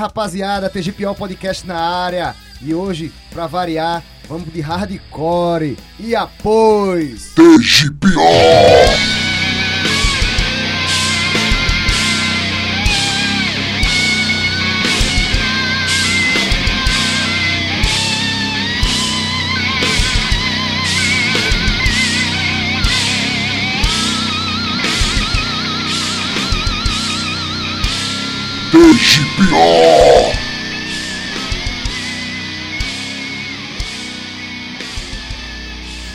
Rapaziada, TGPO Podcast na área. E hoje, pra variar, vamos de hardcore. E após... TGPO! TGPO!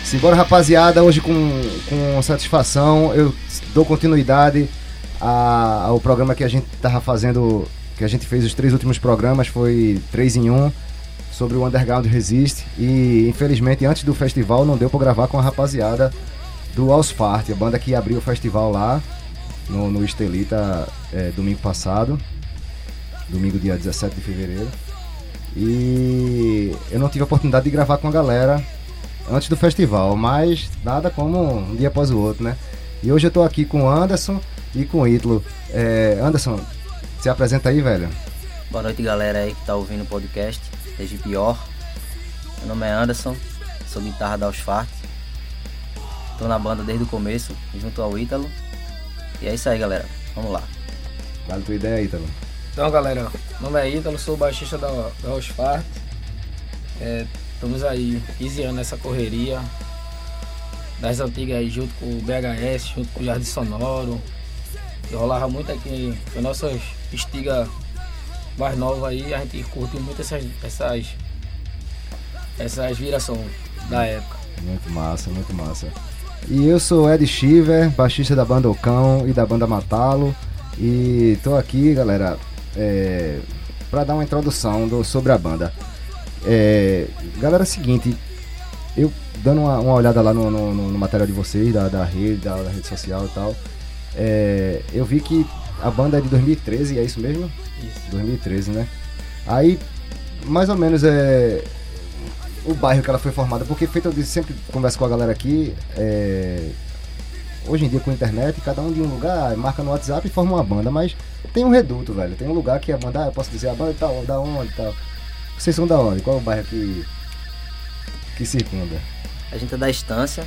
Simbora, rapaziada, hoje com, com satisfação eu dou continuidade a- ao programa que a gente tava fazendo, que a gente fez os três últimos programas, foi três em um, sobre o Underground Resist. E infelizmente antes do festival não deu pra gravar com a rapaziada do Ausfart, a banda que abriu o festival lá no, no Estelita é, domingo passado, domingo dia 17 de fevereiro. E eu não tive a oportunidade de gravar com a galera antes do festival, mas nada como um dia após o outro, né? E hoje eu tô aqui com o Anderson e com o Ítalo. É, Anderson, se apresenta aí, velho. Boa noite, galera aí que tá ouvindo o podcast, desde pior. Meu nome é Anderson, sou guitarra da Ausfart. Tô na banda desde o começo, junto ao Ítalo. E é isso aí, galera. Vamos lá. Vale tua ideia, Ítalo. Então, galera, meu nome é Ítalo, sou baixista da, da Osfart. É, estamos aí 15 anos nessa correria das antigas aí, junto com o BHS, junto com o Jardim Sonoro. E rolava muito aqui, foi nossas estiga mais nova aí, a gente curte muito essas, essas, essas virações da época. Muito massa, muito massa. E eu sou Ed Shiver, baixista da banda Ocão e da banda Matalo. E tô aqui, galera, é, para dar uma introdução do- sobre a banda. É, galera, é o seguinte, eu dando uma, uma olhada lá no, no- no- material de vocês, da, da rede, da, da rede social e tal, é, eu vi que a banda é de 2013, é isso mesmo? Isso. 2013, né? Aí, mais ou menos é o bairro que ela foi formada, porque feito eu sempre converso com a galera aqui, é, hoje em dia com a internet, cada um de um lugar, marca no WhatsApp e forma uma banda, mas tem um reduto, velho. Tem um lugar que a banda, ah, eu posso dizer, a banda tá da onde e tal. Vocês são da onde? Qual é o bairro que, que circunda? A gente é da Estância,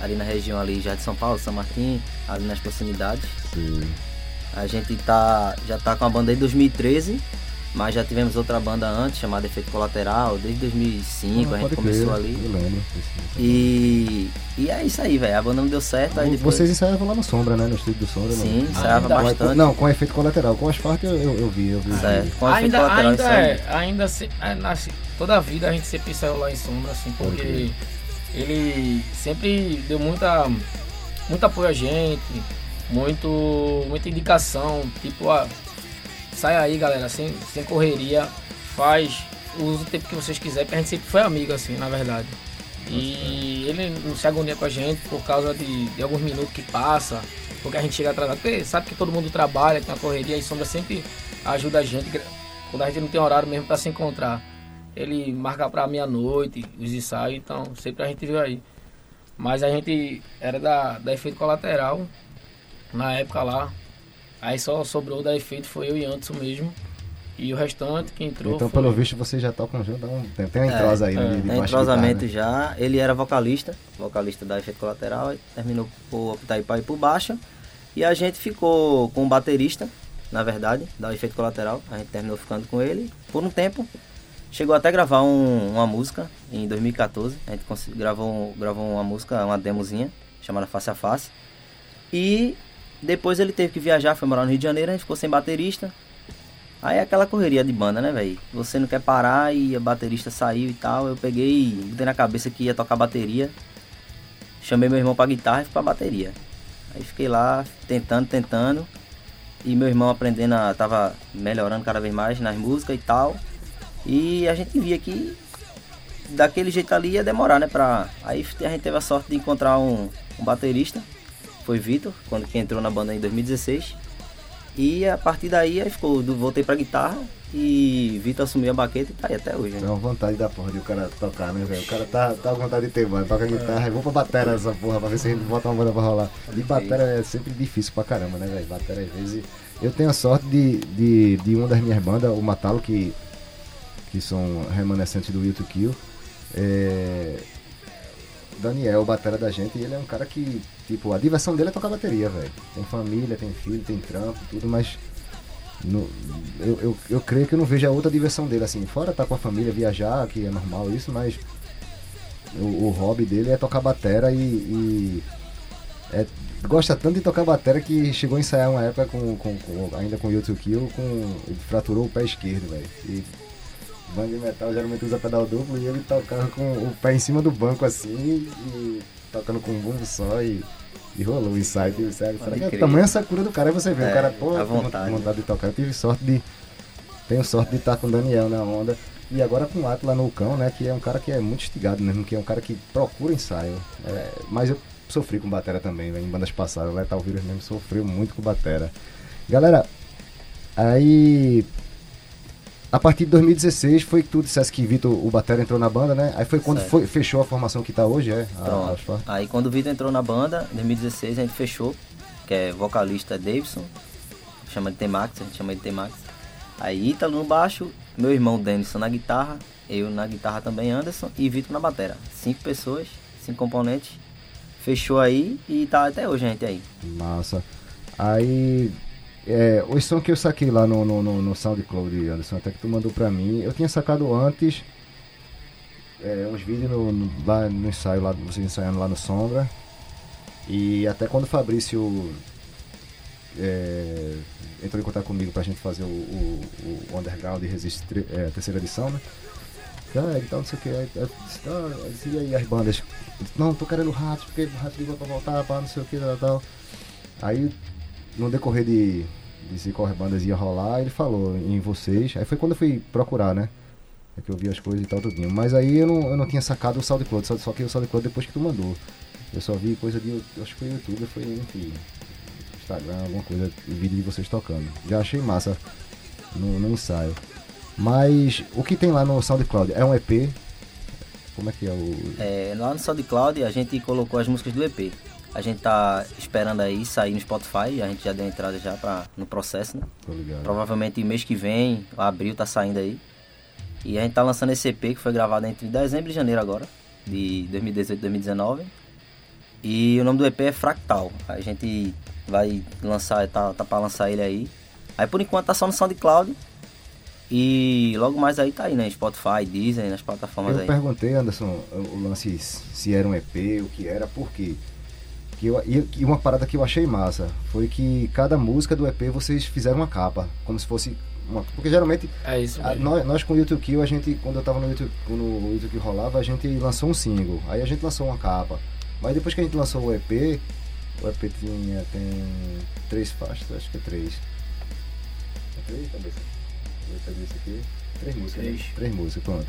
ali na região ali já de São Paulo, São Martim, ali nas proximidades. Sim. A gente tá, já tá com a banda desde 2013, mas já tivemos outra banda antes, chamada Efeito Colateral, desde 2005, a gente começou crer, ali. Eu lembro. E, e é isso aí, velho. A banda não deu certo, aí depois... Vocês ensaiavam lá no Sombra, né? No estúdio do Sombra. Sim, não? ensaiava Ainda- bastante. Não, com efeito colateral. Com asfalto eu, eu, eu vi, eu vi. Certo. Com efeito ainda colateral, ainda é, ainda se, é, nasce, toda a vida a gente sempre saiu lá em sombra, assim, porque crer. ele sempre deu muita, muito apoio a gente, muito, muita indicação, tipo, ah, sai aí galera, sem, sem correria, faz, usa o tempo que vocês quiserem, porque a gente sempre foi amigo, assim, na verdade. E ele não se agonia com a gente por causa de, de alguns minutos que passa, porque a gente chega atrasado, porque sabe que todo mundo trabalha, tem uma correria e sombra sempre ajuda a gente quando a gente não tem horário mesmo para se encontrar. Ele marca para meia-noite os ensaios, então sempre a gente viu aí. Mas a gente era da, da efeito colateral na época lá. Aí só sobrou da efeito foi eu e Anderson mesmo. E o restante que entrou. Então, foi... pelo visto, vocês já tocam junto há um tempo. Tem uma É, entrosa aí, né? é. de Tem entrosamento guitarra, né? já. Ele era vocalista, vocalista da Efeito Colateral, e terminou por optar para ir por baixo. E a gente ficou com o baterista, na verdade, da Efeito Colateral. A gente terminou ficando com ele por um tempo. Chegou até a gravar um- uma música em 2014. A gente gravou, gravou uma música, uma demozinha, chamada Face a Face. E depois ele teve que viajar, foi morar no Rio de Janeiro, a gente ficou sem baterista. Aí é aquela correria de banda, né, velho? Você não quer parar e a baterista saiu e tal. Eu peguei, botei na cabeça que ia tocar bateria. Chamei meu irmão pra guitarra e fui pra bateria. Aí fiquei lá tentando, tentando. E meu irmão aprendendo, a, tava melhorando cada vez mais nas músicas e tal. E a gente via que daquele jeito ali ia demorar, né? Pra... Aí a gente teve a sorte de encontrar um, um baterista. Foi Vitor, quando que entrou na banda em 2016. E a partir daí aí ficou, voltei pra guitarra e Vitor assumiu a baqueta e tá aí até hoje. É uma vontade da porra de o cara tocar, né, velho? O cara tá, tá com vontade de ter banda, toca guitarra, e vou pra batera essa porra, pra ver se a gente bota uma banda pra rolar. E batera é sempre difícil pra caramba, né, velho? Batera às vezes. Eu tenho a sorte de, de, de uma das minhas bandas, o Matalo, que, que são remanescentes do Will to Kill. É... Daniel, batera da gente, ele é um cara que, tipo, a diversão dele é tocar bateria, velho. Tem família, tem filho, tem trampo, tudo, mas no- eu, eu, eu creio que eu não vejo a outra diversão dele, assim, fora estar com a família, viajar, que é normal isso, mas o, o hobby dele é tocar batera e, e é- gosta tanto de tocar batera que chegou a ensaiar uma época com, com, com- ainda com o YouTube Kill, com, ele fraturou o pé esquerdo, velho. Banda de metal geralmente usa pedal duplo e ele tocava com o pé em cima do banco assim e tocando com um bumbo só e, e rolou o ensaio. Tive, sério, será que é tamanho essa cura do cara, aí você vê, É, o cara, pô, à com vontade. vontade de tocar. Eu tive sorte de. Tenho sorte de estar com o Daniel na onda. E agora com o Atlas no Cão, né? Que é um cara que é muito instigado mesmo, que é um cara que procura ensaio. É, mas eu sofri com batera também, velho, em bandas passadas. O Letal Vírus mesmo sofreu muito com batera. Galera, aí. A partir de 2016 foi que tu dissesse que Vitor, o Batera, entrou na banda, né? Aí foi quando foi, fechou a formação que tá hoje, é? A- fa- Aí quando o Vitor entrou na banda, em 2016 a gente fechou, que é vocalista Davidson, chama de T-Max, a gente chama de T-Max. Aí Ítalo no baixo, meu irmão Denison na guitarra, eu na guitarra também Anderson e Vitor na batera. Cinco pessoas, cinco componentes. Fechou aí e tá até hoje a gente aí. Massa. Aí. É, o som que eu saquei lá no, no, no, no SoundCloud, Anderson, até que tu mandou pra mim, eu tinha sacado antes é, uns vídeos no, no- lá no ensaio, lá, vocês ensaiando lá no Sombra. E até quando o Fabrício é, entrou em contato comigo pra gente fazer o, o, o Underground e Resist é, terceira edição, né? Ah, e tal, não sei o que. Aí, disse, e aí as bandas? Não, tô querendo o Ratos, porque o Ratos ligou pra voltar, pá, não sei o que, tal, tal. Aí, no decorrer de, se quais bandas ia rolar, ele falou em vocês. Aí foi quando eu fui procurar, né? É que eu vi as coisas e tal, tudinho. Mas aí eu não, eu não tinha sacado o SoundCloud, só, só que o SoundCloud depois que tu mandou. Eu só vi coisa de, acho que foi YouTube, foi, enfim, Instagram, alguma coisa, vídeo de vocês tocando. Já achei massa no, no ensaio. Mas o que tem lá no SoundCloud é um EP? Como é que é o. É, lá no SoundCloud a gente colocou as músicas do EP. A gente tá esperando aí sair no Spotify, a gente já deu entrada já pra, no processo, né? Tô ligado. Provavelmente mês que vem, abril tá saindo aí. E a gente tá lançando esse EP que foi gravado entre dezembro e janeiro agora, de 2018 e 2019. E o nome do EP é Fractal. A gente vai lançar, tá, tá pra lançar ele aí. Aí por enquanto tá só no SoundCloud. E logo mais aí tá aí, né? Spotify, Disney, nas plataformas Eu aí. perguntei, Anderson, o lance se era um EP, o que era, por quê? Que eu, e, uma parada que eu achei massa foi que cada música do EP vocês fizeram uma capa, como se fosse uma. Porque geralmente É isso a- nós, nós com o YouTube Kill, a gente, quando eu tava no YouTube, quando o YouTube Kill rolava, a gente lançou um single, aí a gente lançou uma capa. Mas depois que a gente lançou o EP, o EP tinha, tem três faixas, acho que é três. É três, cabeça? Eu ver isso aqui. Três músicas. né? Três. Três músicas, pronto.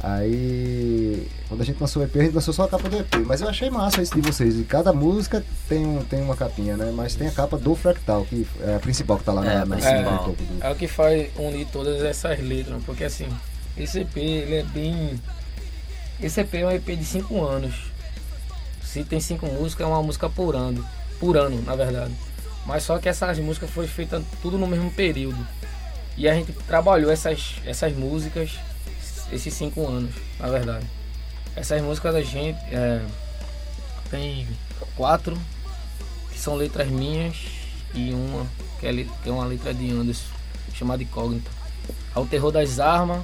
Aí, quando a gente lançou o EP, a gente lançou só a capa do EP. Mas eu achei massa isso de vocês. E cada música tem, um, tem uma capinha, né? Mas tem a capa do Fractal, que é a principal que tá lá É, na, na cima do topo do. É o que faz unir todas essas letras, porque assim, esse EP ele é bem. Esse EP é um EP de 5 anos. Se tem cinco músicas, é uma música por ano. Por ano, na verdade. Mas só que essas músicas foram feitas tudo no mesmo período. E a gente trabalhou essas, essas músicas esses cinco anos, na verdade. Essas músicas da gente é, tem quatro que são letras minhas e uma que é, que é uma letra de Anderson, chamada Incógnita. O Terror das Armas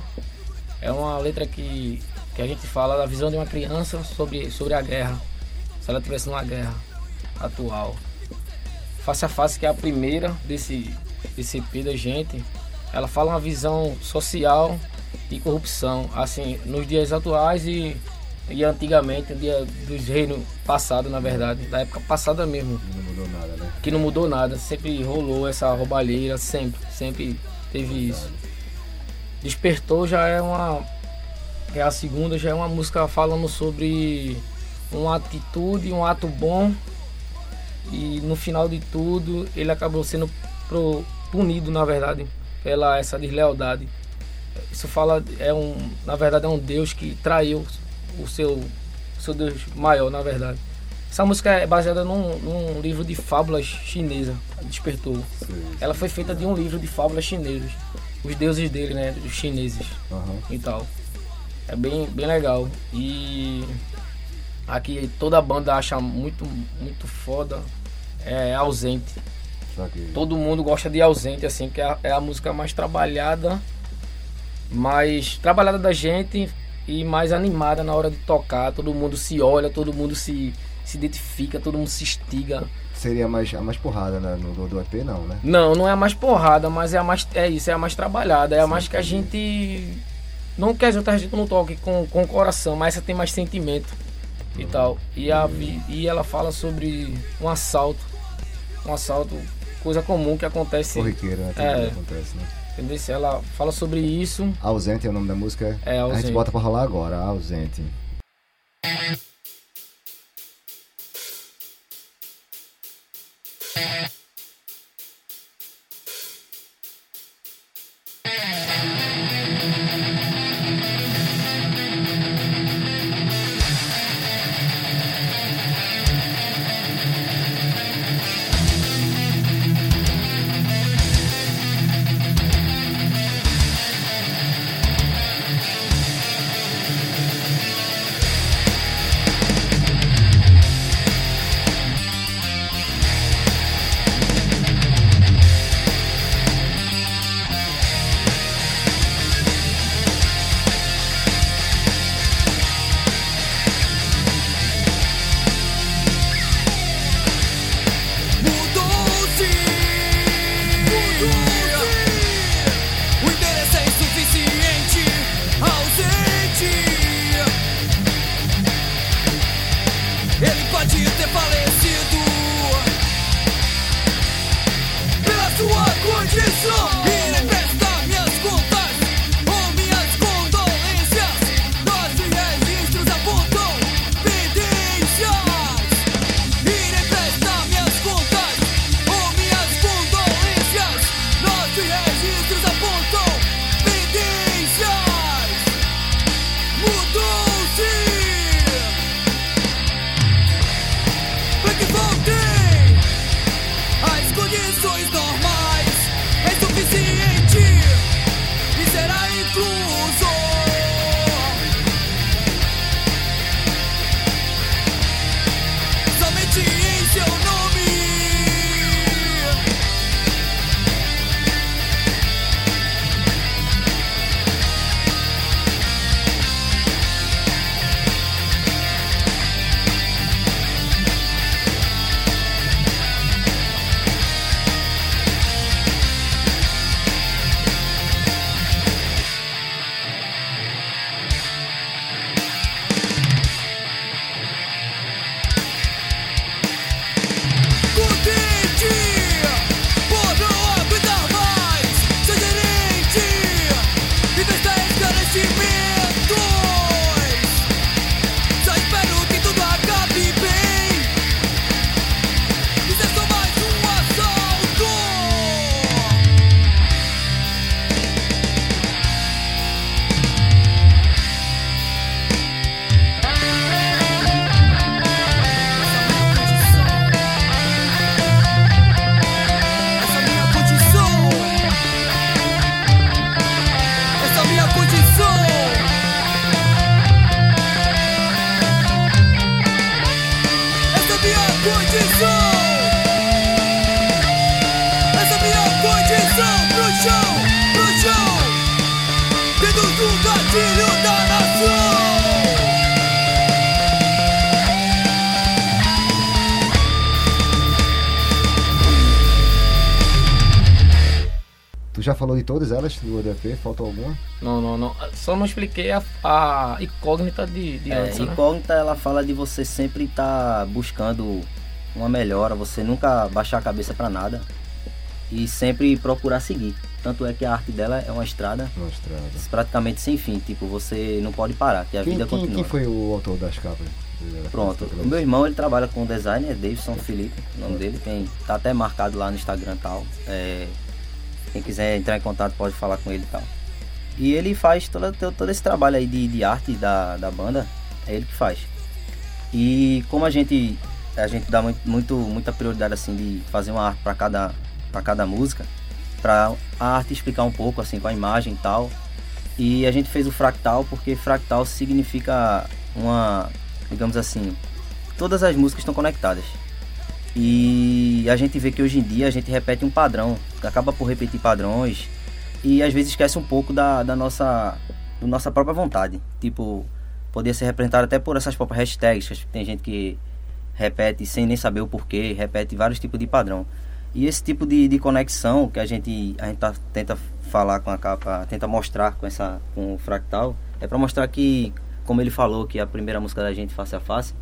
é uma letra que, que a gente fala da visão de uma criança sobre, sobre a guerra, se ela estivesse numa guerra atual. Face a Face, que é a primeira desse, desse EP da gente, ela fala uma visão social e corrupção, assim, nos dias atuais e, e antigamente, no dia dos reinos passados, na verdade, da época passada mesmo Não mudou nada, né? que não mudou nada, sempre rolou essa roubalheira, sempre, sempre teve isso. Despertou já é uma. É a segunda, já é uma música falando sobre uma atitude, um ato bom. E no final de tudo ele acabou sendo pro, punido, na verdade, pela essa deslealdade. Isso fala, é um, na verdade, é um Deus que traiu o seu, seu Deus maior, na verdade. Essa música é baseada num, num livro de fábulas chinesa, Despertou. Ela foi feita de um livro de fábulas chinesas. Os deuses dele, né? Os chineses Aham. e tal. É bem, bem legal. E aqui toda a banda acha muito, muito foda. É ausente. Todo mundo gosta de ausente, assim, que é a, é a música mais trabalhada, mais trabalhada da gente e mais animada na hora de tocar. Todo mundo se olha, todo mundo se, se identifica, todo mundo se estiga. Seria mais, a mais porrada né? no do, do EP, não, né? Não, não é a mais porrada, mas é a mais. É isso, é a mais trabalhada. É a Sim, mais que a gente. Não que as outras a gente não toque com, com o coração, mas essa tem mais sentimento e tal. E, a, vi- e ela fala sobre um assalto. Um assalto, coisa comum que acontece. Corriqueira, né? É. acontece, né? Entendeu? Ela fala sobre isso. Ausente é o nome da música. É, A ausente. gente bota pra rolar agora, ausente. Todas elas do EP? Falta alguma? Não, não, não. Só não expliquei a, a incógnita de, de É, antes, né? incógnita ela fala de você sempre estar buscando uma melhora, você nunca baixar a cabeça pra nada e sempre procurar seguir. Tanto é que a arte dela é uma estrada Mostrada. praticamente sem fim, tipo, você não pode parar, que a Quem, vida quem, continua. quem foi o autor das capas Pronto, o meu irmão ele trabalha com design, é Davidson Felipe, o nome dele, tem, tá até marcado lá no Instagram e tal. É, quem quiser entrar em contato pode falar com ele e tal. E ele faz todo, todo esse trabalho aí de, de arte da, da banda, é ele que faz. E como a gente a gente dá muito, muita prioridade assim de fazer uma arte para cada para cada música, para a arte explicar um pouco assim com a imagem e tal. E a gente fez o fractal porque fractal significa uma, digamos assim, todas as músicas estão conectadas. E a gente vê que hoje em dia a gente repete um padrão, acaba por repetir padrões e às vezes esquece um pouco da, da nossa, da nossa própria vontade. Tipo, poder ser representado até por essas próprias hashtags, que tem gente que repete sem nem saber o porquê, repete vários tipos de padrão. E esse tipo de, de conexão que a gente, a gente tá, tenta falar com a capa, tenta mostrar com, essa, com o fractal, é para mostrar que, como ele falou, que a primeira música da gente face a face,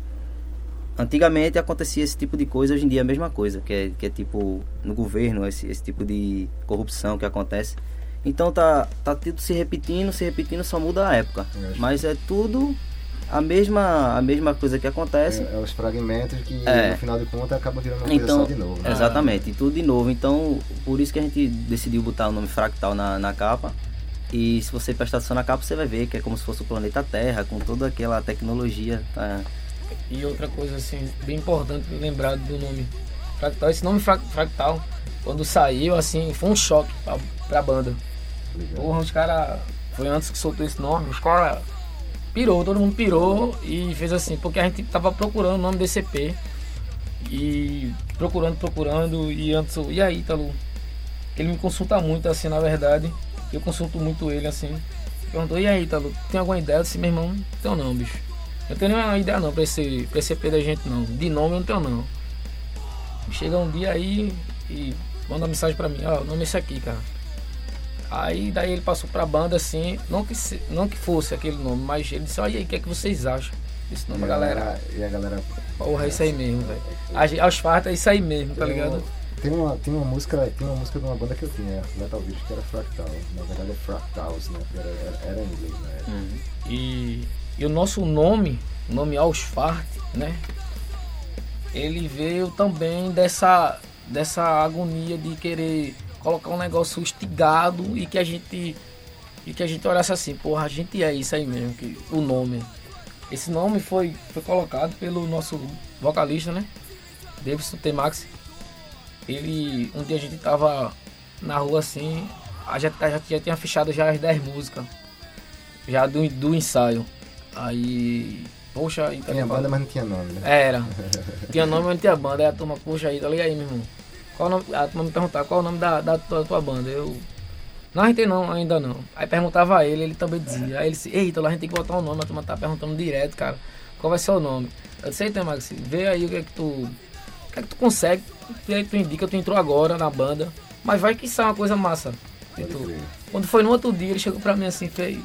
antigamente acontecia esse tipo de coisa, hoje em dia é a mesma coisa, que é, que é tipo no governo, esse, esse tipo de corrupção que acontece. Então tá, tá tudo se repetindo, se repetindo, só muda a época. Mas é tudo a mesma, a mesma coisa que acontece. É, é os fragmentos que É. no final de contas acabam virando uma Então, coisa de novo. né? exatamente, e tudo de novo. Então, por isso que a gente decidiu botar o nome Fractal na, na capa. E se você prestar atenção na capa, você vai ver que é como se fosse o planeta Terra, com toda aquela tecnologia. Tá? E outra coisa assim, bem importante lembrar do nome Fractal. Esse nome Fra- Fractal, quando saiu, assim, foi um choque pra, pra banda. Porra, os caras. Foi antes que soltou esse nome, os caras pirou, todo mundo pirou e fez assim, porque a gente tava procurando o nome desse EP. E procurando, procurando, e antes, e aí, Ítalo? Ele me consulta muito, assim, na verdade. Eu consulto muito ele, assim. Perguntou, e aí, Ítalo, tem alguma ideia? Eu disse, meu irmão, tenho não, bicho. Eu tenho nenhuma ideia não pra esse, pra esse EP da gente não. De nome eu não tenho não. Chega um dia aí e manda uma mensagem pra mim, ó, o nome é esse aqui, cara. Aí daí ele passou pra banda assim, não que, se- não que fosse aquele nome, mas ele disse, olha aí, o que é que vocês acham desse E nome, a galera? E a galera. Porra, é isso aí mesmo, velho. Gente- Aos fartos é isso aí mesmo, tá ligado? Tem uma, tem uma música, tem uma música de uma banda que eu tinha, Metal Beach, que era Fractal. Na verdade é Fractals, né? Era, era, era em inglês, né? E, e o nosso nome, o nome Ausfart, né? Ele veio também dessa, dessa agonia de querer colocar um negócio estigado e que a gente e que a gente olhasse assim, porra, a gente é isso aí mesmo, que, o nome. Esse nome foi, foi colocado pelo nosso vocalista, né? Davidson T. Max. Ele, um dia a gente tava na rua assim, a gente já, já tinha fechado já as 10 músicas já do, do ensaio. Aí, poxa, aí tá Tinha banda, mas não tinha nome, né? Era. Tinha nome, mas não tinha banda. Aí a turma, poxa, aí, tá ligado aí, meu irmão? Qual o nome? A turma me perguntava qual o nome da, da, tua, tua banda. Eu. Não, a gente não, ainda não. Aí perguntava a ele, ele também dizia. Aí ele disse, eita, lá a gente tem que botar um nome, a turma tá perguntando direto, cara. Qual vai ser o nome? Eu disse, eita, Maxi, vê aí o que é que tu. O que é que tu consegue, o que é que tu indica, tu entrou agora na banda. Mas vai que isso é uma coisa massa. Crer. quando foi no outro dia, ele chegou pra mim assim, fez.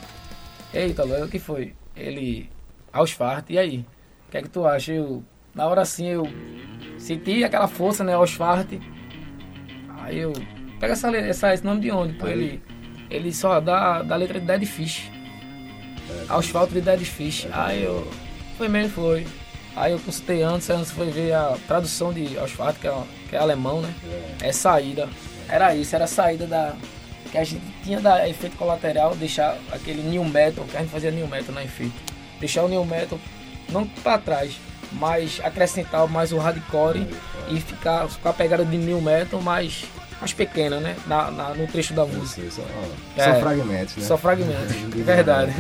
Eita, Léo, o que foi? Ele. Aos fartos, e aí? O que é que tu acha? Eu, na hora assim, eu senti aquela força, né? Aos fartos. Aí eu. Pega essa, essa, esse nome de onde? Pô, ele, ele só dá da letra de Dead Fish. Asfalto de Dead Fish. Aí eu. Foi mesmo, foi. Aí eu consultei antes, antes foi ver a tradução de asfalto, que é, que é alemão, né? É saída. Era isso, era a saída da. Que a gente tinha da efeito colateral, deixar aquele new metal, que a gente fazia new metal na efeito. Deixar o new metal não pra trás, mas acrescentar mais o hardcore e ficar com a pegada de new metal mais, mais pequena, né? Na, na- no trecho da música. Isso, ó, É. São fragmentos, né? Só fragmentos. De Verdade.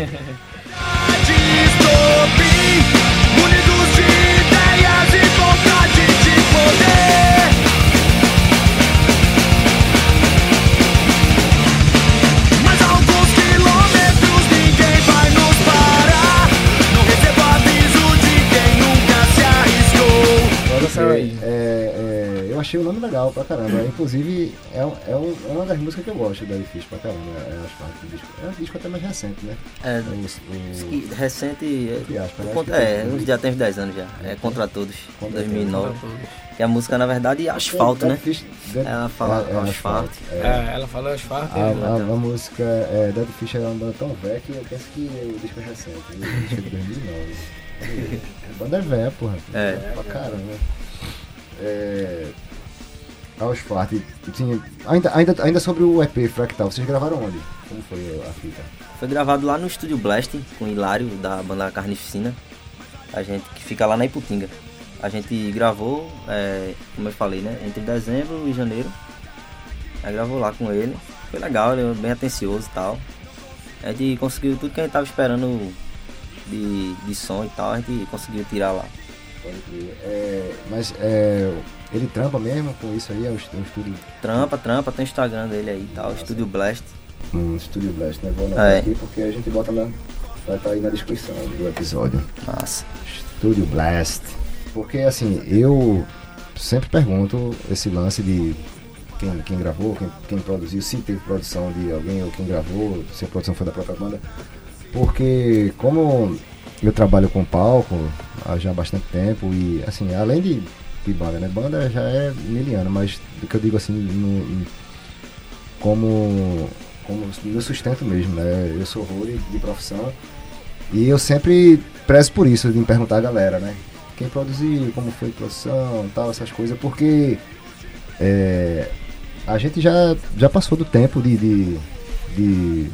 Unidos de ideias e vontade de poder. Essa. É, é, eu achei o nome legal pra caramba. Inclusive, é, um- é, um- é uma das músicas que eu gosto da Difícil pra caramba. É, do disco. É um disco até mais recente, né? É, o- que recente. Aspas, né? contra- Acho que é, tem- uns já tem uns 10 anos já. É Contra Todos, Contra 2009. Que a música, na verdade, é asfalto, né? Dead Fish- Dead- Ela fala é, é asfalto. É. É, ela falou asfalto. A, eu- a, a música é, Dead Fish é uma banda tão velha que eu penso que o disco é recente. O disco é de 2009. A banda é véia, porra. É. Pra caramba. É. Aos Fart, tinha. Ainda, ainda, ainda sobre o EP Fractal, vocês gravaram onde? Como foi a fita? Foi gravado lá no estúdio Blast com o Hilário da banda Carnificina. A gente que fica lá na Iputinga. A gente gravou, é, como eu falei, né? Entre dezembro e janeiro. Aí gravou lá com ele. Foi legal, ele é bem atencioso e tal. A gente conseguiu tudo que a gente tava esperando de, de som e tal, a gente conseguiu tirar lá. Pode crer. É, mas é, ele trampa mesmo com isso aí? É um, est- estúdio, Trampa, trampa, tem o Instagram dele aí e tal, Estúdio Blast. um estúdio Blast, né? Vou anotar É. aqui porque a gente bota na. Vai estar aí na descrição do episódio. Massa. Estúdio Blast. Porque assim, eu sempre pergunto esse lance de quem, quem gravou, quem, quem produziu, se teve produção de alguém ou quem gravou, se a produção foi da própria banda. Porque como eu trabalho com palco há já bastante tempo e assim, além de, de banda, né? Banda já é miliana, mas o que eu digo assim, no, no- como, como meu sustento mesmo, né? Eu sou road de profissão e eu sempre prezo por isso, de me perguntar a galera, né? Quem produziu, como foi a produção, tal, essas coisas, porque é, a gente já, já passou do tempo de, de, de,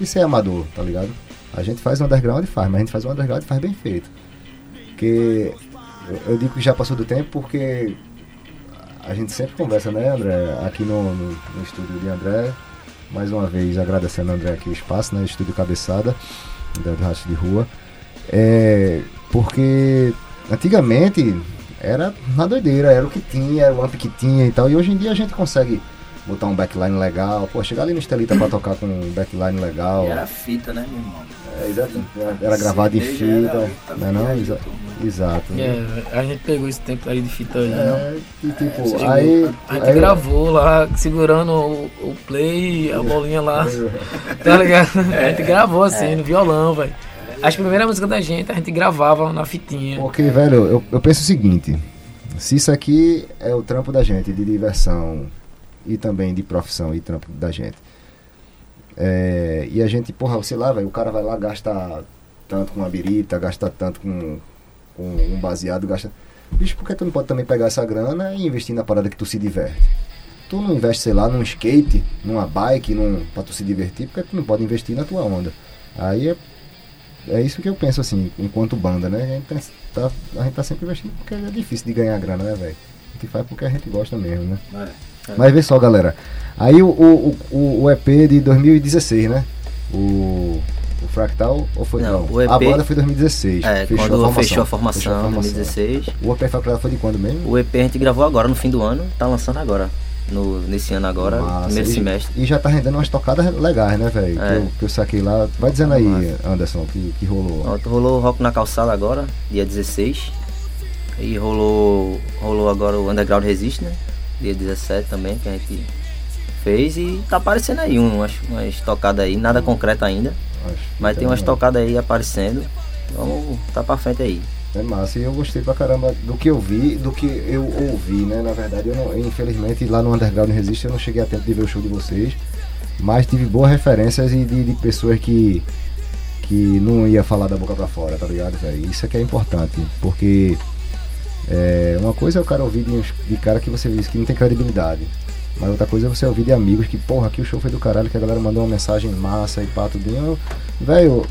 de ser amador, tá ligado? A gente faz underground e faz, mas a gente faz um underground e faz bem feito. Porque eu, digo que já passou do tempo porque a gente sempre conversa, né, André? Aqui no, no, no estúdio de André, mais uma vez agradecendo André aqui o espaço, né? Estúdio Cabeçada, da do Racho de Rua. É, porque antigamente era na doideira, era o que tinha, era o amp que tinha e tal. E hoje em dia a gente consegue botar um backline legal. Pô, chegar ali no Estelita pra tocar com um backline legal. E era fita, né, meu irmão? É, exato. Era gravado em era fita. Não, é não? Exa- exato. É, a gente pegou esse tempo aí de fita aí, né? É, e tipo, chegou- aí. A gente aí- gravou lá, segurando o, o play, a bolinha lá, tá ligado? A gente gravou assim, no violão, velho. As primeiras músicas da gente, a gente gravava na fitinha. Porque, velho, eu, eu penso o seguinte: se isso aqui é o trampo da gente, de diversão e também de profissão e trampo da gente, é, e a gente, porra, sei lá, velho, o cara vai lá, gasta tanto com uma birita, gasta tanto com, com um baseado, gasta. Bicho, por que tu não pode também pegar essa grana e investir na parada que tu se diverte? Tu não investe, sei lá, num skate, numa bike, num, pra tu se divertir, porque tu não pode investir na tua onda. Aí é é isso que eu penso assim, enquanto banda, né? A gente, pensa- tá, a gente tá sempre investindo porque é difícil de ganhar grana, né, velho? A gente faz porque a gente gosta mesmo, né? É. Mas vê só, galera. Aí o, o, o, o EP de 2016, né? O, o Fractal, ou foi? Não, Não, o EP a banda foi 2016. É, fechou quando a formação, fechou a formação, fechou a em 2016. O EP Fractal foi de quando mesmo? O EP a gente gravou agora no fim do ano, tá lançando agora. No, nesse ano agora, Massa. primeiro E- semestre. E já tá rendendo umas tocadas legais, né, velho? É. Que, eu, que eu saquei lá. Vai dizendo aí, Massa. Anderson, que, que rolou. Ó, Rolou o Rock na Calçada agora, dia 16. E rolou, rolou agora o Underground Resist, né? Dia 17 também, que a gente fez. E tá aparecendo aí umas, umas tocadas aí, nada concreto ainda. Acho Mas tem umas tocadas aí aparecendo. Vamos tá pra frente aí. É massa, e eu gostei pra caramba do que eu vi, do que eu ouvi, né? Na verdade, eu não, infelizmente lá no Underground Resist eu não cheguei a tempo de ver o show de vocês, mas tive boas referências e de, de pessoas que, que não ia falar da boca pra fora, tá ligado, velho? Isso é que é importante, porque é, uma coisa é o cara ouvir de, de cara que você diz que não tem credibilidade. Mas outra coisa é você ouvir de amigos que, porra, aqui o show foi do caralho, que a galera mandou uma mensagem massa e pá, tudinho. Velho,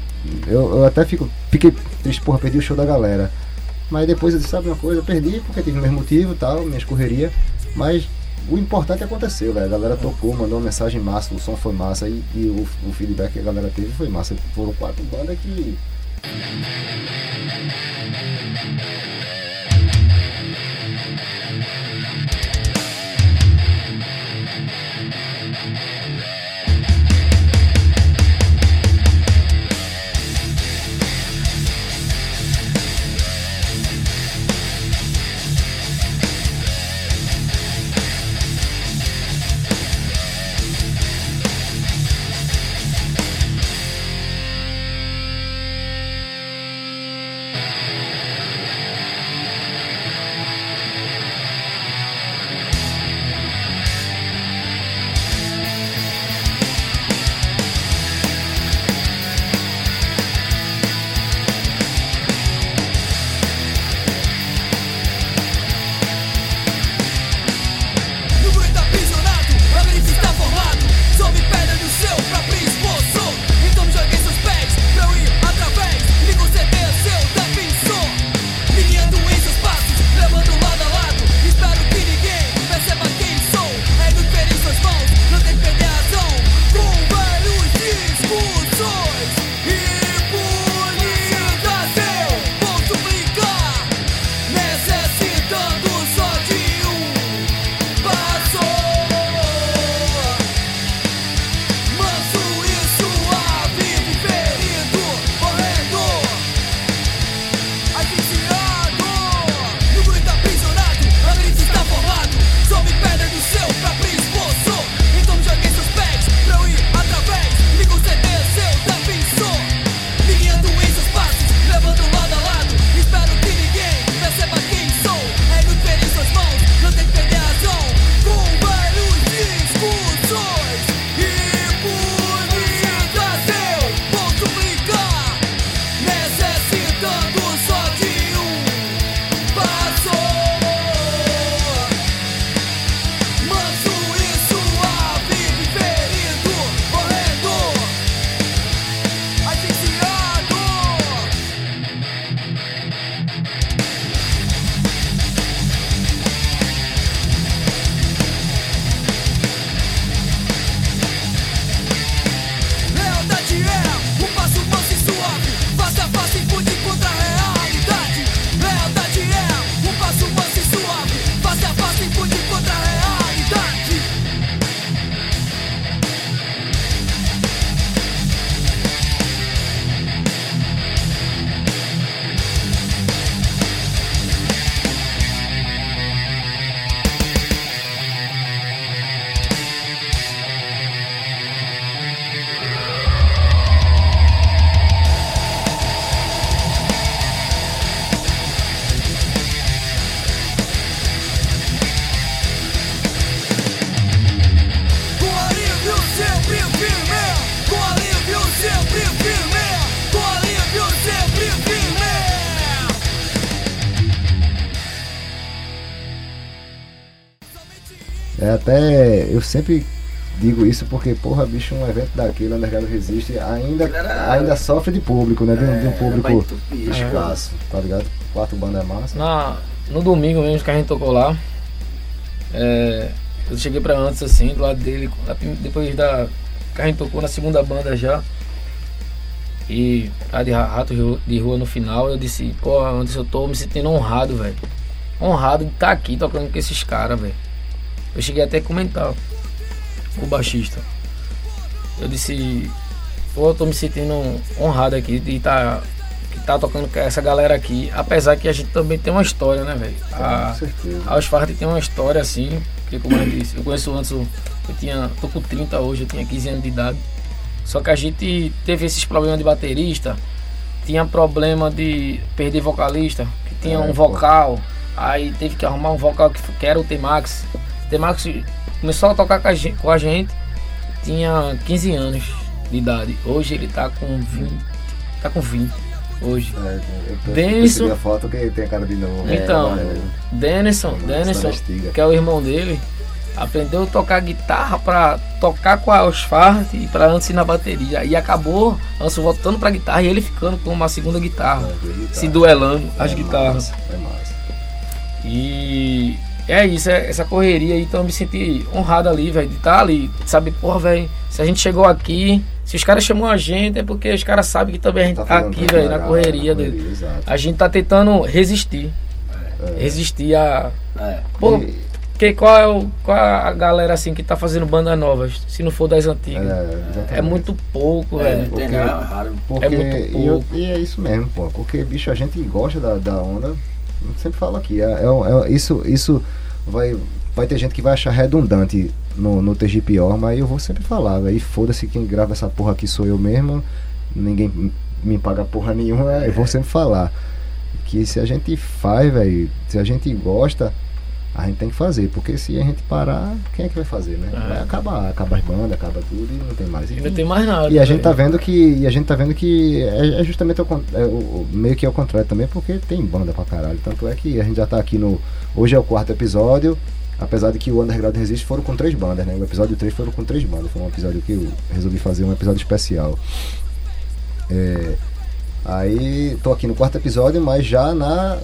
eu, eu até fico, fiquei triste, porra, perdi o show da galera. Mas depois eu disse, sabe uma coisa, eu perdi porque tive o mesmo motivo tal, minha escorreria. Mas o importante aconteceu, velho. A galera tocou, mandou uma mensagem massa, o som foi massa e, e o, o feedback que a galera teve foi massa. Foram quatro bandas que. É até. Eu sempre digo isso porque, porra, bicho, um evento daquele, Underground Resiste, ainda, Era- ainda sofre de público, né? De, um- de um É, público escasso, tá ligado? Quatro bandas é massa. Na, no domingo mesmo que a gente tocou lá, é, eu cheguei pra antes assim, do lado dele, depois da. que a gente tocou na segunda banda já. E a de Ra- Rato de Rua- no final, eu disse, pô, antes eu tô me sentindo honrado, velho. Honrado de estar aqui tocando com esses caras, velho. Eu cheguei até a comentar o baixista. Eu disse, pô, eu tô me sentindo honrado aqui de estar que tá tocando com essa galera aqui. Apesar que a gente também tem uma história, né, velho? A, a Osfart tem uma história assim, porque como eu disse, eu conheço antes, eu tinha, tô com 30 hoje, eu tinha 15 anos de idade. Só que a gente teve esses problemas de baterista, tinha problema de perder vocalista, que tinha É, um pô. vocal, aí teve que arrumar um vocal que, que era o T-Max. T-Max começou a tocar com a, gente, tinha 15 anos de idade. Hoje ele tá com 20, tá com 20 hoje. É, eu Denison- a foto que tem a cara de novo. Então, É, Denison, Nossa, Denison, Anastiga. que é o irmão dele, aprendeu a tocar guitarra pra tocar com a Osfart e pra antes ir na bateria. E acabou Anso voltando pra guitarra e ele ficando com uma segunda guitarra, é, guitarra. se duelando as É guitarras. massa, É massa. E é isso, é essa correria aí, então eu me senti honrado ali, velho, de estar ali, sabe, porra, velho, se a gente chegou aqui, se os caras chamam a gente, é porque os caras sabem que também a gente tá, falando aqui, velho, na correria na dele. exato. A gente tá tentando resistir. É. Resistir a. É. Pô, E- que, qual, é o, qual é a galera assim que tá fazendo bandas novas, se não for das antigas? É. É, muito pouco, É, velho. porque- é. Porque, É muito e, eu- pouco. e é isso mesmo, pô. Porque, bicho, a gente gosta da, da onda. Eu sempre falo aqui. É, é- é- isso isso vai, vai ter gente que vai achar redundante no, no TG Pior, mas eu vou sempre falar, velho. E foda-se quem grava essa porra aqui sou eu mesmo. Ninguém me paga porra nenhuma. Eu vou sempre falar. Que se a gente faz, velho, se a gente gosta, a gente tem que fazer. Porque se a gente parar, quem é que vai fazer, né? É. Vai acabar. Acaba as bandas, acaba tudo e não tem mais. E não tem mais nada. E a gente tá vendo que e a gente tá vendo que é, é justamente o, é o- meio que ao contrário também, porque tem banda pra caralho. Tanto é que a gente já tá aqui no hoje é o quarto episódio, apesar de que o Underground Resist foram com três bandas, né? O episódio 3 foram com três bandas, foi um episódio que eu resolvi fazer um episódio especial. É, aí tô aqui no quarto episódio, mas já na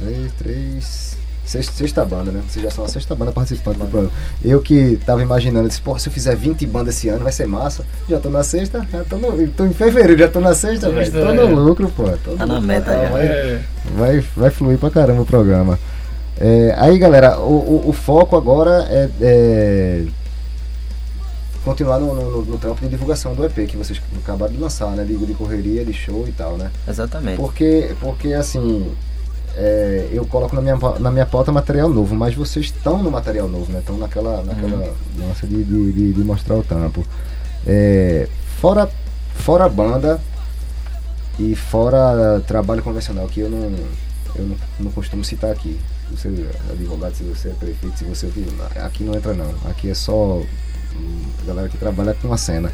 dois, três, sexta, sexta banda, né? Vocês já são a sexta banda participante do programa. Eu que tava imaginando, disse, pô, se eu fizer 20 bandas esse ano vai ser massa. Já tô na sexta, já tô, no, tô em fevereiro, já tô na sexta, velho. Tô é. no lucro, pô. Tô Tá no na meta já. Vai, É, vai, vai fluir pra caramba o programa. É, aí, galera, o, o, o foco agora é, é continuar no, no, no trampo de divulgação do EP que vocês acabaram de lançar, né? De, de correria, de show e tal, né? Exatamente. Porque, porque assim, é, eu coloco na minha, na minha pauta material novo, mas vocês estão no material novo, né? Estão naquela, naquela nossa de, de, de- de mostrar o tampo. É, fora, fora banda e fora trabalho convencional, que eu não, eu não, não costumo citar aqui. Se você é advogado, se você é prefeito, se você. Aqui não entra não. Aqui é só hum, galera que trabalha com a cena.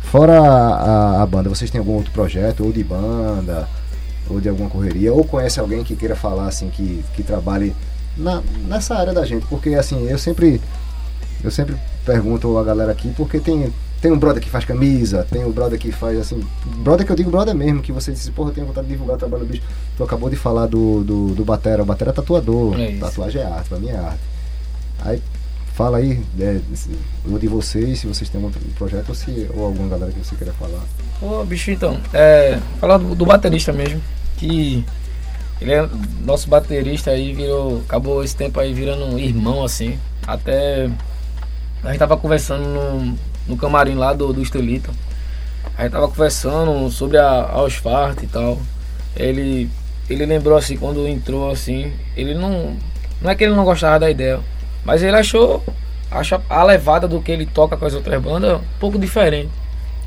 Fora a, a- a banda, vocês têm algum outro projeto, ou de banda, ou de alguma correria, ou conhece alguém que queira falar assim, que, que trabalhe na, nessa área da gente? Porque assim, eu sempre eu sempre pergunto a galera aqui, porque tem, tem um brother que faz camisa, tem um brother que faz assim. Brother que eu digo brother mesmo, que você disse, porra, eu tenho vontade de divulgar o trabalho do bicho. Tu acabou de falar do, do, do Batera, o Batera é tatuador. É. Tatuagem é arte, pra mim é arte. Aí fala aí, é, ou de vocês, se vocês têm outro projeto, ou, se, ou alguma galera que você queira falar. Pô, bicho, então, é, falar do, do baterista mesmo, que ele é nosso baterista aí, virou, acabou esse tempo aí virando um irmão, assim, até a gente tava conversando no, no camarim lá do, do Estelito, a gente tava conversando sobre a, a e tal, ele, ele lembrou assim, quando entrou assim, ele não, não é que ele não gostava da ideia, mas ele achou, acha a levada do que ele toca com as outras bandas um pouco diferente.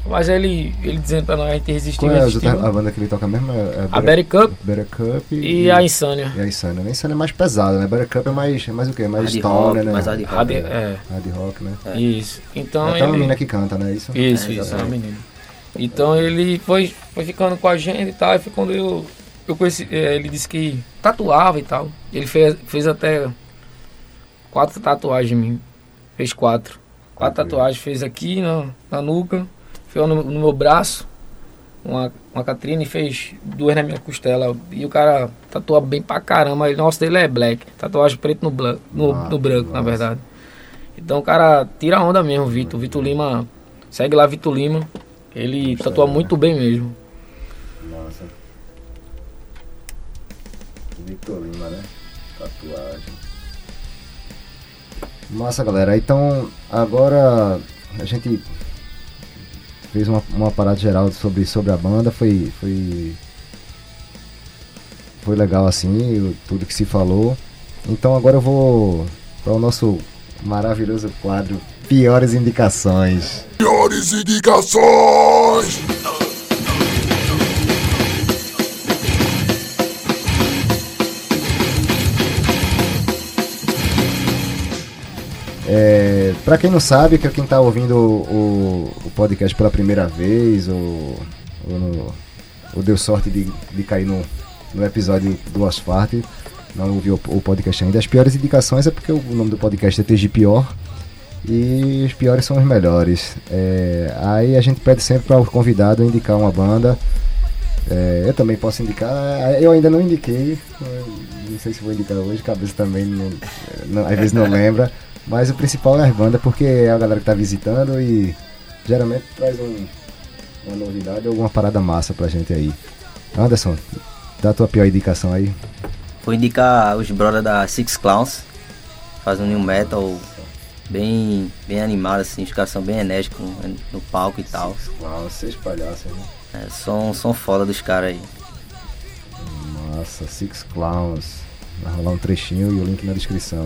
Mas ele, ele dizendo pra nós a gente resistir, Qual é a, resistir. a banda que ele toca mesmo? É, é A Berry Cup Better Cup e a Insânia. E a Insânia. A Insânia é mais pesada, né? Better Cup é mais, é mais o quê? Mais stoner, rock, né? mais hard rock. Hard- é, Hard rock, né? É. isso. Então é até uma ele... menina que canta, né? Isso? Isso, É, isso, é uma menina. Então ele foi, foi ficando com a gente e tal. E foi quando eu, eu conheci. eh, Ele disse que tatuava e tal. Ele fez, fez até quatro tatuagens em mim. Fez quatro. Quatro Quatro. tatuagens. Fez aqui na, na nuca, fez no, no meu braço, uma, uma Catrina e fez duas na minha costela. E o cara tatua bem pra caramba. O nosso dele é black. Tatuagem preto no, blan- no, Ah, no branco, na nossa. verdade. Então o cara tira a onda mesmo, Vitor. Vitor Lima. Segue lá, Vitor Lima. Ele tatua muito bem mesmo. Nossa. Victor Lima, né? Tatuagem. Massa, galera. Então, agora a gente fez uma, uma parada geral sobre, sobre a banda. Foi, foi, foi legal assim, tudo que se falou. Então, agora eu vou para o nosso maravilhoso quadro Piores Indicações. Piores indicações! Para quem não sabe, que quem tá ouvindo o, o podcast pela primeira vez, ou, ou, no- ou deu sorte de, de cair no, no episódio do Asfarte, não ouviu o, o podcast ainda, as piores indicações é porque o nome do podcast é TG Pior e os piores são os melhores. É, aí a gente pede sempre para o convidado indicar uma banda. É, eu também posso indicar, eu ainda não indiquei, não sei se vou indicar hoje, cabeça também não, não- às vezes não lembra. Mas o principal é as bandas, porque é a galera que tá visitando e geralmente traz um- uma novidade ou alguma parada massa pra gente aí. Anderson, dá a tua pior indicação aí. Vou indicar os brothers da Six Clowns. Faz um new metal bem, bem animado, assim, os caras são bem enérgicos no, no palco e tal. Uau, seis palhaços, né? É, som, som foda dos caras aí. Nossa, Six Clowns. Vai rolar um trechinho e o link na descrição.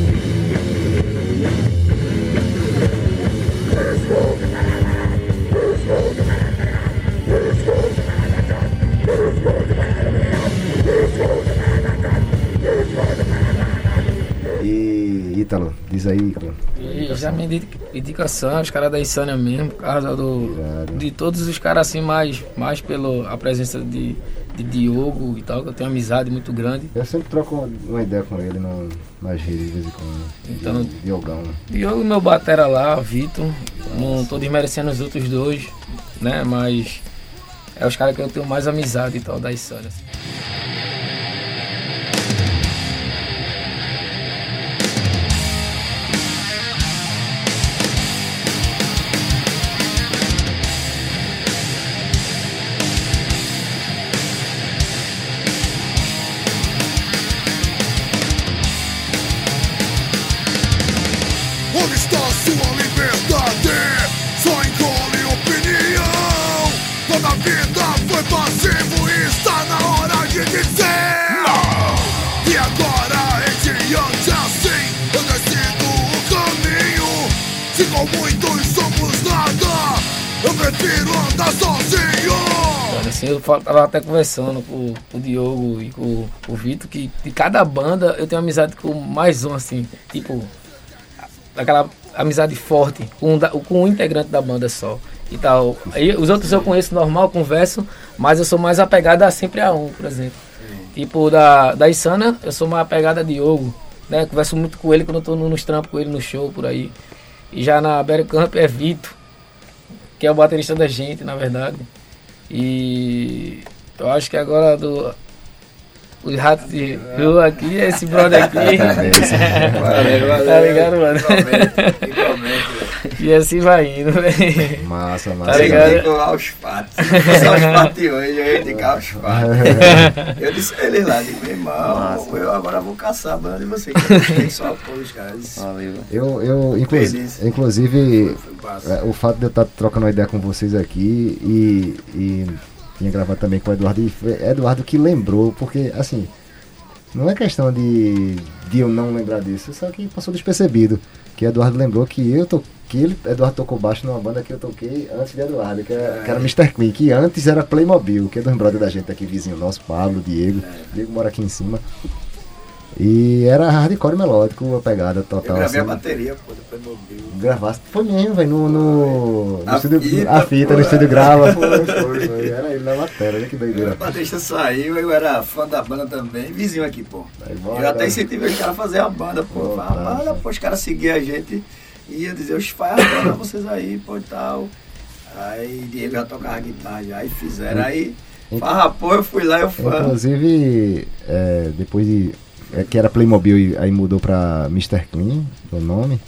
Ítalo, diz aí, Ítalo. Já me indi- indicação, os caras da Insânia mesmo, por causa do, Irado. de todos os caras assim, mais, mais pela presença de, de Diogo e tal, que eu tenho amizade muito grande. Eu sempre troco uma ideia com ele no, nas redes de vez em quando. Então- Di- Diogão. Diogo, meu batera lá, Vitor, não tô desmerecendo os outros dois, né, mas é os caras que eu tenho mais amizade e tal, da Insânia. assim. Sozinho Assim, eu tava até conversando com, com o Diogo e com, com o Vitor, que de cada banda eu tenho amizade com mais um, assim, tipo, aquela amizade forte com, com um integrante da banda só e tal. Aí, os outros eu conheço normal, converso, mas eu sou mais apegado a sempre a um, por exemplo. Tipo, da, da Insana, eu sou mais apegado a Diogo, né? Converso muito com ele quando eu tô no- nos trampos com ele no show, por aí. E já na Berry Camp é Vitor, que é o baterista da gente, na verdade. E eu acho que agora do. Os ratos de rua aqui, esse brother aqui. Valeu, valeu. Tá ligado, mano? Igualmente, igualmente, velho. E assim vai indo, velho. Massa, massa. Tá ligado? Aos fatos. Se fosse aos fatos de hoje, eu ia indicar aos fatos. Eu disse a eles lá, digo, meu irmão, Massa. eu agora vou caçar a banda de vocês. gostei só apoio os caras. Valeu. Eu, eu inclusive, massa. é, o fato de eu estar trocando uma ideia com vocês aqui e, e tinha gravado também com o Eduardo, e foi Eduardo que lembrou, porque assim, não é questão de, de eu não lembrar disso, só que passou despercebido. Que Eduardo lembrou que eu to, que ele, Eduardo tocou baixo numa banda que eu toquei antes de Eduardo, que era, que era Mr. Queen, que antes era Playmobil, que é dos brothers da gente aqui, vizinho nosso, Pablo, Diego. Diego mora aqui em cima. E era hardcore melódico, a pegada Eu total. gravei a assim. bateria, pô, do Playmobil. Gravasse. Foi mesmo, velho, no, no, no A estúdio. fita, a fita, pô. no estúdio grava. Foi, foi, foi. Era ele na matéria, olha que doideira. O Batista saiu, eu era fã da banda também, vizinho aqui, pô. Aí, bora, Eu até incentivei os caras a fazer a banda, pô. Pô, a banda, tá. pô, os caras seguiam a gente e ia dizer, os faz a banda vocês aí, pô, e tal. Aí Diego já tocava guitarra já, aí fizeram. Aí, farra, pô, eu fui lá, eu fã. Inclusive, é, depois de. É, que era Playmobil e aí mudou pra Mr. Clean, o nome.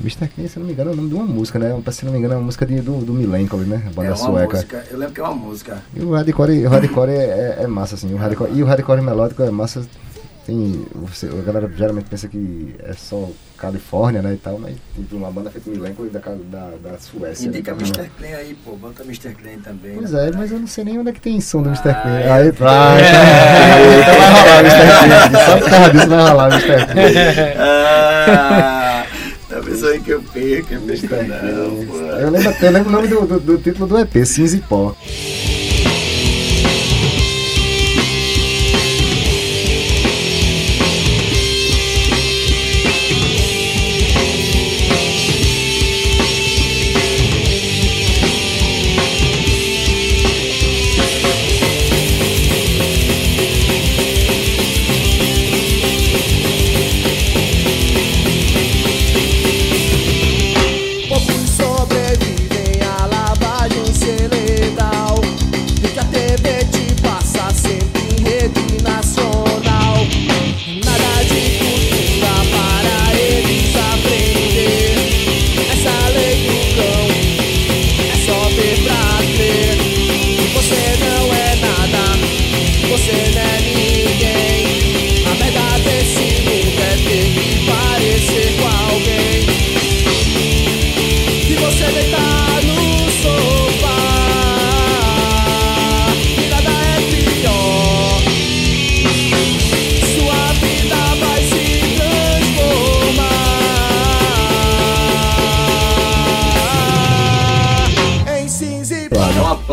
Mr. Clean, se não me engano, é o nome de uma música, né? Se não me engano, é uma música de, do, do Milenko, né? A banda É uma sueca. música, eu lembro que é uma música. E o hardcore, o hardcore é, é- é massa, assim. O hardcore, e o hardcore melódico é massa. Tem, você, a galera geralmente pensa que é só Califórnia, né, e tal, mas tem uma banda feita em Milenko da, da, da Suécia. Indica né? Mr. Clean aí, pô, bota Mr. Clean também. Pois né? é, mas eu não sei nem onde é que tem som do Mr. Ah, Clean. é. Aí vai, então vai rolar Mr. Clean. Só por causa disso vai rolar Mr. Clean. Ah, tá pensando que eu perco, perco Mr. não, pô. Eu lembro, eu lembro o nome do, do, do título do EP, Cinza e Pó.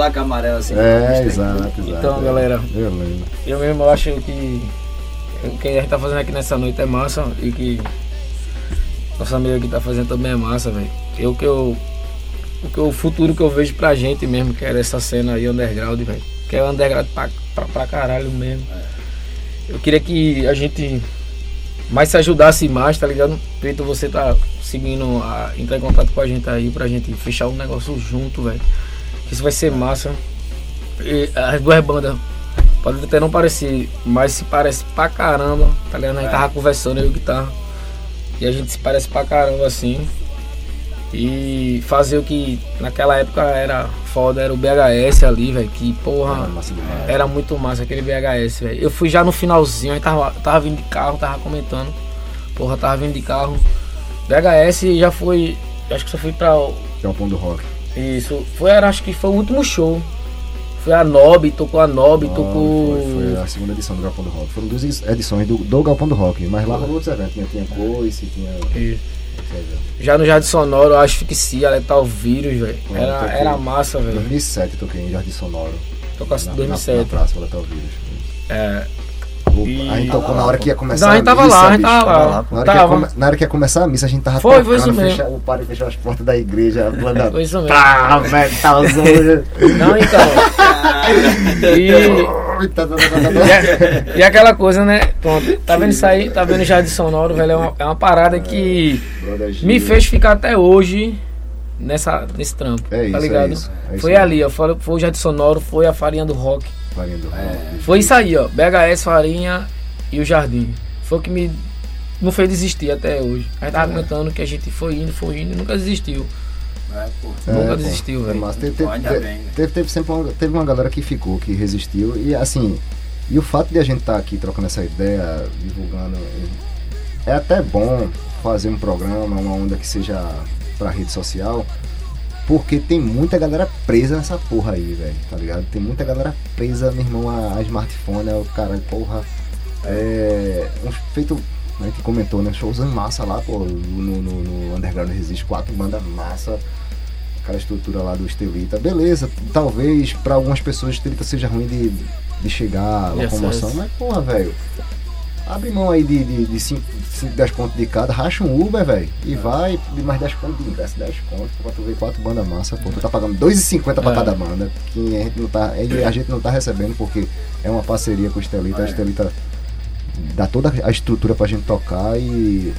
Placa amarela assim. É, exato, exato. Então, é. galera. Eu lembro. Eu mesmo acho que o que a gente tá fazendo aqui nessa noite é massa e que nossa amiga que tá fazendo também é massa, velho. Eu que eu o que o futuro que eu vejo pra gente mesmo, que era essa cena aí underground, velho. Que é underground pra, pra, pra caralho mesmo. Eu queria que a gente mais se ajudasse mais, tá ligado? Peito, você tá seguindo a entrar em contato com a gente aí pra gente fechar um negócio junto, velho. Isso vai ser massa. E as duas bandas Pode até não parecer, mas se parece pra caramba, tá ligado? A gente É. tava conversando eu e o guitarra. E a gente se parece pra caramba assim. E fazer o que naquela época era foda, era o BHS ali, velho. Que porra. Demais. Era muito massa aquele VHS, velho. Eu fui já no finalzinho, aí tava, tava vindo de carro, tava comentando. Porra, tava vindo de carro. VHS já foi. Acho que só fui pra. Que é o pão do rock. Isso. Foi, acho que foi o último show. Foi a Nob, tocou a Nob, Não, tocou. Foi, foi a segunda edição do Galpão do Rock. Foram duas edições do, do Galpão do Rock, mas lá rolou outros eventos. Tinha, tinha Coice, tinha. Já no Jardim Sonoro, asfixia, letal vírus, velho. Era, toquei. era massa, velho. 2007 eu toquei em Jardim Sonoro. Tocou na, em Na, 2007. na praça Letal Vírus. É. E- A gente tocou na hora que ia começar Não, a gente tava missa, lá, a gente tava tava lá. lá, Na hora, que ia Tava. come- na hora que ia começar a missa, a gente tava Foi, foi tocando, isso mesmo. fecha- o padre fechou as portas da igreja, a banda... Foi isso mesmo. Tá, velho, tá usando... Não, então. E, Tá, tá, tá, e, e aquela coisa, né? Pronto, tá vendo isso aí? Tá vendo o Jardim Sonoro, velho? É uma, é uma parada que me fez ficar até hoje nessa, nesse trampo. É isso, tá é ligado? isso, é isso foi mesmo. ali, ó. Foi, foi o Jardim Sonoro, foi a farinha do rock. Farinha do rock, bicho. Foi isso aí, ó. BHS, farinha e o jardim. Foi o que me não fez desistir até hoje. A gente tava É. comentando que a gente foi indo, foi indo e nunca desistiu. É, pô. Nunca pô, desistiu, é velho. massa. Teve, teve- bem, né? teve, teve sempre uma, teve uma galera que ficou, que resistiu. E assim, e o fato de a gente estar aqui trocando essa ideia, divulgando, é até bom fazer um programa, uma onda que seja pra rede social, porque tem muita galera presa nessa porra aí, velho, tá ligado? Tem muita galera presa, meu irmão, a, a smartphone, é o cara, porra, é. Feito. A gente comentou, né? Shows em massa lá, pô, no, no, no Underground Resiste, quatro bandas massa aquela estrutura lá do Estelita. Beleza, talvez pra algumas pessoas o Estelita seja ruim de, de chegar, De locomoção, acesso. mas porra, velho. Abre mão aí de 5, de, cinco, cinco, 10 contos de cada, racha um Uber, velho. E vai, de mais 10 contos de ingresso, 10 contos, pra tu ver quatro bandas massa, pô. Tu tá pagando 2,50 pra É. cada banda. Que a gente não tá. e A gente não tá recebendo porque é uma parceria com o Estelita. A É. Estelita dá toda a estrutura pra gente tocar e.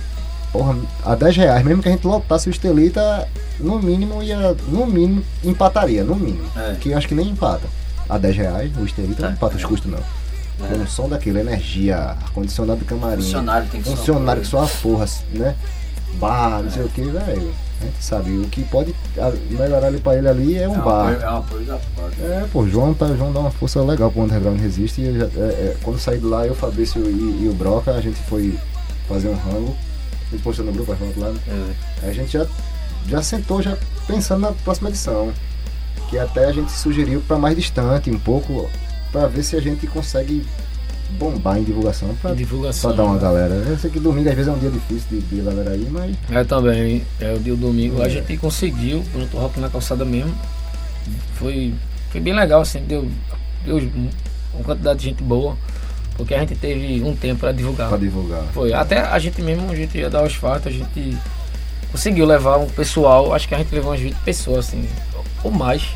Porra, a 10 reais, mesmo que a gente lotasse o Estelita, no mínimo ia. No mínimo, empataria, no mínimo. É. Que eu acho que nem empata. A 10 reais, o Estelita não É. empata os custos, não. Com um som daquilo, energia, ar-condicionado de camarim. Funcionário tem que ser Funcionário que uma só a porra, né? Bar, não sei o que, velho. A gente sabe, o que pode melhorar ali pra ele ali é um É bar. apoio- é um apoio da porta. É, pô, João, tá, João dá uma força legal pro Underground Resiste. E já- é, é, quando saí de lá, eu, Fabrício e, e o Broca, a gente foi fazer um rango. Gente postou no grupo, a foto lá. Aí a gente já, já sentou já pensando na próxima edição. Que até a gente sugeriu pra mais distante um pouco, pra ver se a gente consegue bombar em divulgação pra dar uma galera. Eu sei que domingo às vezes é um dia difícil de, de galera aí, mas É também, é o dia do domingo. É. A gente conseguiu, pronto, rock na calçada mesmo. Foi, foi bem legal, assim, deu, deu uma quantidade de gente boa. Porque a gente teve um tempo para divulgar. pra divulgar. Foi. Até a gente mesmo, a gente ia dar os fatos, a gente conseguiu levar um pessoal, acho que a gente levou umas 20 pessoas, assim, ou mais,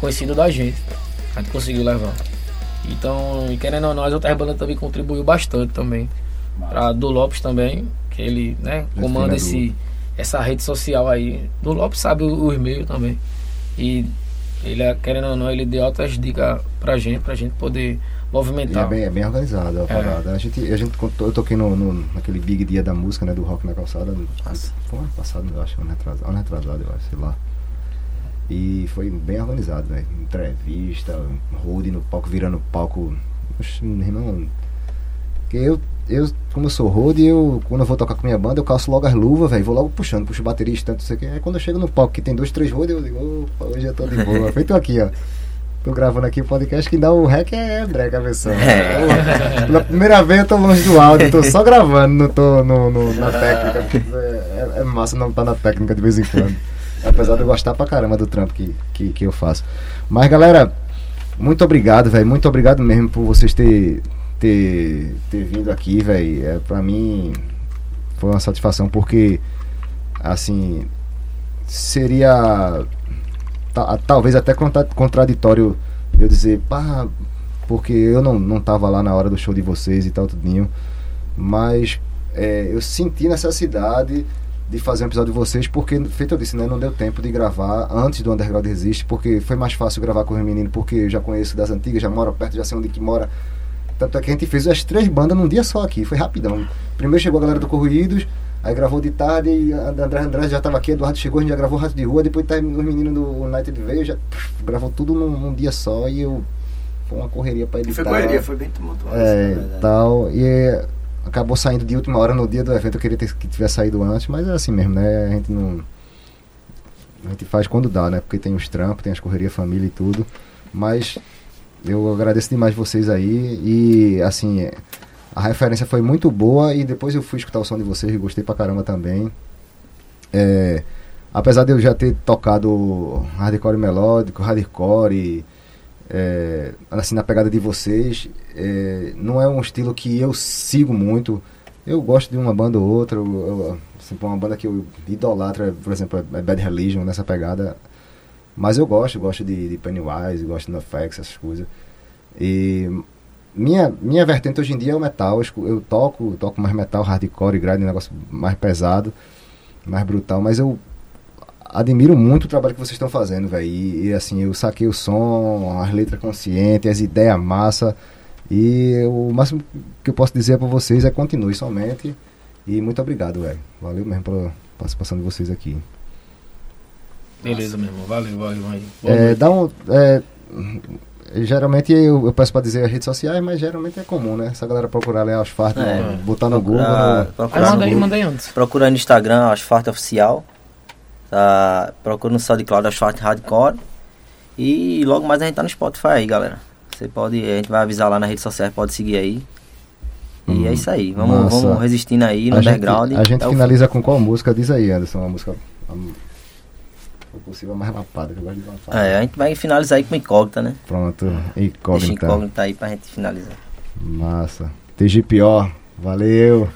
conhecido da gente. A gente conseguiu levar. Então, e querendo ou não, as outras bandas também contribuiu bastante também. Pra do Lopes também, que ele, né, comanda esse, essa rede social aí. Do Lopes sabe o, o e-mail também. E ele, querendo ou não, ele deu outras dicas pra gente, pra gente poder E movimentar. é bem, é bem organizado a parada. A gente, a gente, eu toquei no, no- naquele Big Dia da música, né? Do rock na calçada. Nossa. Foi ano passado, eu acho, ano retrasado, ano retrasado, eu acho, sei lá. E foi bem organizado, velho. Entrevista, road no palco, virando palco. Oxe, meu irmão. Porque eu, eu, como eu sou road, eu, quando eu vou tocar com minha banda, eu calço logo as luvas, velho. Vou logo puxando, puxo baterista, tanto não sei o que. Aí quando eu chego no palco que tem dois, três road, eu digo, opa, hoje eu tô de boa. Feito aqui, ó. Tô gravando aqui o podcast que dá o rec é brega a versão. É. Pela primeira vez eu tô longe do áudio, tô só gravando, não tô no, no- na técnica. porque É, é- massa não estar na técnica de vez em quando. Apesar de eu gostar pra caramba do trampo que, que, que eu faço. Mas galera, muito obrigado, velho. Muito obrigado mesmo por vocês ter, ter, ter vindo aqui, velho. É, pra mim foi uma satisfação porque assim seria ta- talvez até contra- contraditório eu dizer, pá, porque eu não, não tava lá na hora do show de vocês e tal, tudinho. Mas é, eu senti necessidade de fazer um episódio de vocês, porque, feito eu disse, né, não deu tempo de gravar antes do Underground Resiste, porque foi mais fácil gravar com os meninos, porque eu já conheço das antigas, já moro perto, já sei onde que mora. Tanto é que a gente fez as três bandas num dia só aqui, foi rapidão. Primeiro chegou a galera do Corruídos, aí gravou de tarde, e a André já estava aqui, Eduardo chegou, a gente já gravou Rato de Rua, depois tá, os meninos do United veio, já pff, gravou tudo num, num dia só e eu. Foi uma correria pra E editar. foi correria, foi bem tumultuado. É, tal. E é, acabou saindo de última hora no dia do evento. Eu queria ter, que tivesse saído antes, mas é assim mesmo, né? A gente não. A gente faz quando dá, né? Porque tem os trampos, tem as correrias, família e tudo. Mas eu agradeço demais vocês aí. E assim, a referência foi muito boa. E depois eu fui escutar o som de vocês e gostei pra caramba também. É, apesar de eu já ter tocado hardcore melódico, hardcore, é, assim, na pegada de vocês, é, não é um estilo que eu sigo muito. Eu gosto de uma banda ou outra, eu, eu, assim, uma banda que eu idolatro, por exemplo, é Bad Religion, nessa pegada. Mas eu gosto, gosto de, de Pennywise, gosto de NoFX, essas coisas. E minha, minha vertente hoje em dia é o metal. Eu, eu toco, toco mais metal, hardcore, grind, um negócio mais pesado, mais brutal, mas eu admiro muito o trabalho que vocês estão fazendo, velho. E, e, assim, eu saquei o som, as letras conscientes, as ideias massa. E o máximo que eu posso dizer para vocês é continue somente. E muito obrigado, velho. Valeu mesmo pela participação de vocês aqui. Beleza, meu irmão. Valeu, valeu aí. Boa É, dá um. é, geralmente eu, eu peço para dizer as redes sociais, mas geralmente é comum, né? Essa galera procurar ler as fartas, É. botar no Google. Procurar- no- procurar manda aí, manda aí antes. Procura no Instagram, Asfalto Oficial. Tá? Procura no SoundCloud Asfalto Hardcore. E logo mais a gente tá no Spotify aí, galera. Você pode, a gente vai avisar lá na rede social, pode seguir aí. E Hum, é isso aí. Vamos, massa. vamos resistindo aí no a gente, underground. a gente até o finaliza com qual música? Diz aí, Anderson. Uma música. For possível, mais lapada, que eu gosto de lançar. É, a gente vai finalizar aí com incógnita, né? Pronto. Deixa Incógnita. incógnita aí pra gente finalizar. Massa. TGPO, Valeu.